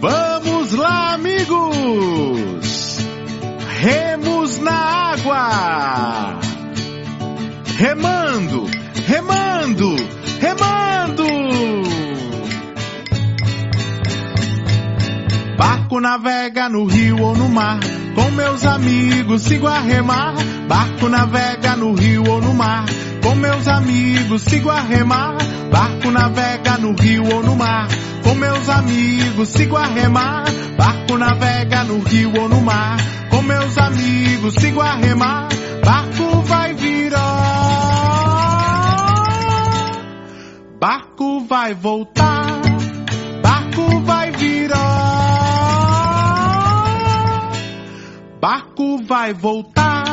Vamos lá, amigos! Remos na água! Remando, remando, remando! Barco navega no rio ou no mar, com meus amigos sigo a remar. Barco navega no rio ou no mar, com meus amigos sigo a remar. Barco navega no rio ou no mar, com meus amigos sigo a remar. Barco navega no rio ou no mar, com meus amigos sigo a remar. Barco vai virar, barco vai voltar, barco vai virar, barco vai voltar.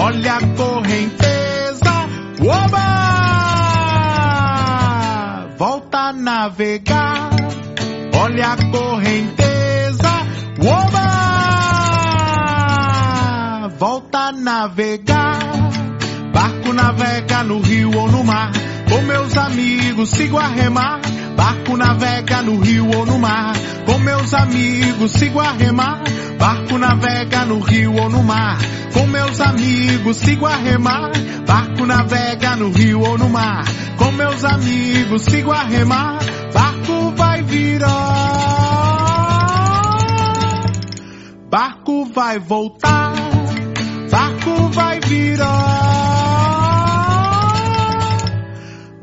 Olha a navegar. Olha a correnteza, oba! Volta a navegar. Barco navega no rio ou no mar. Com meus amigos sigo a remar. Barco navega no rio ou no mar. Com meus amigos sigo a remar. Barco navega no rio ou no mar. Com meus amigos sigo a remar. Barco navega no rio ou no mar. Com meus amigos sigo a remar. Barco vai virar. Barco vai voltar. Barco vai virar.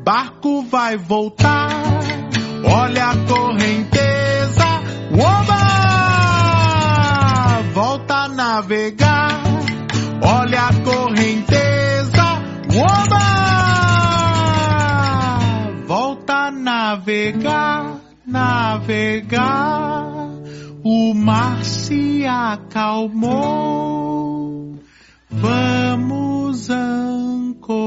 Barco vai voltar. Olha a correnteza. Oba! Volta a navegar. Olha a correnteza. Oba! Navegar, navegar. O mar se acalmou. Vamos ancorar.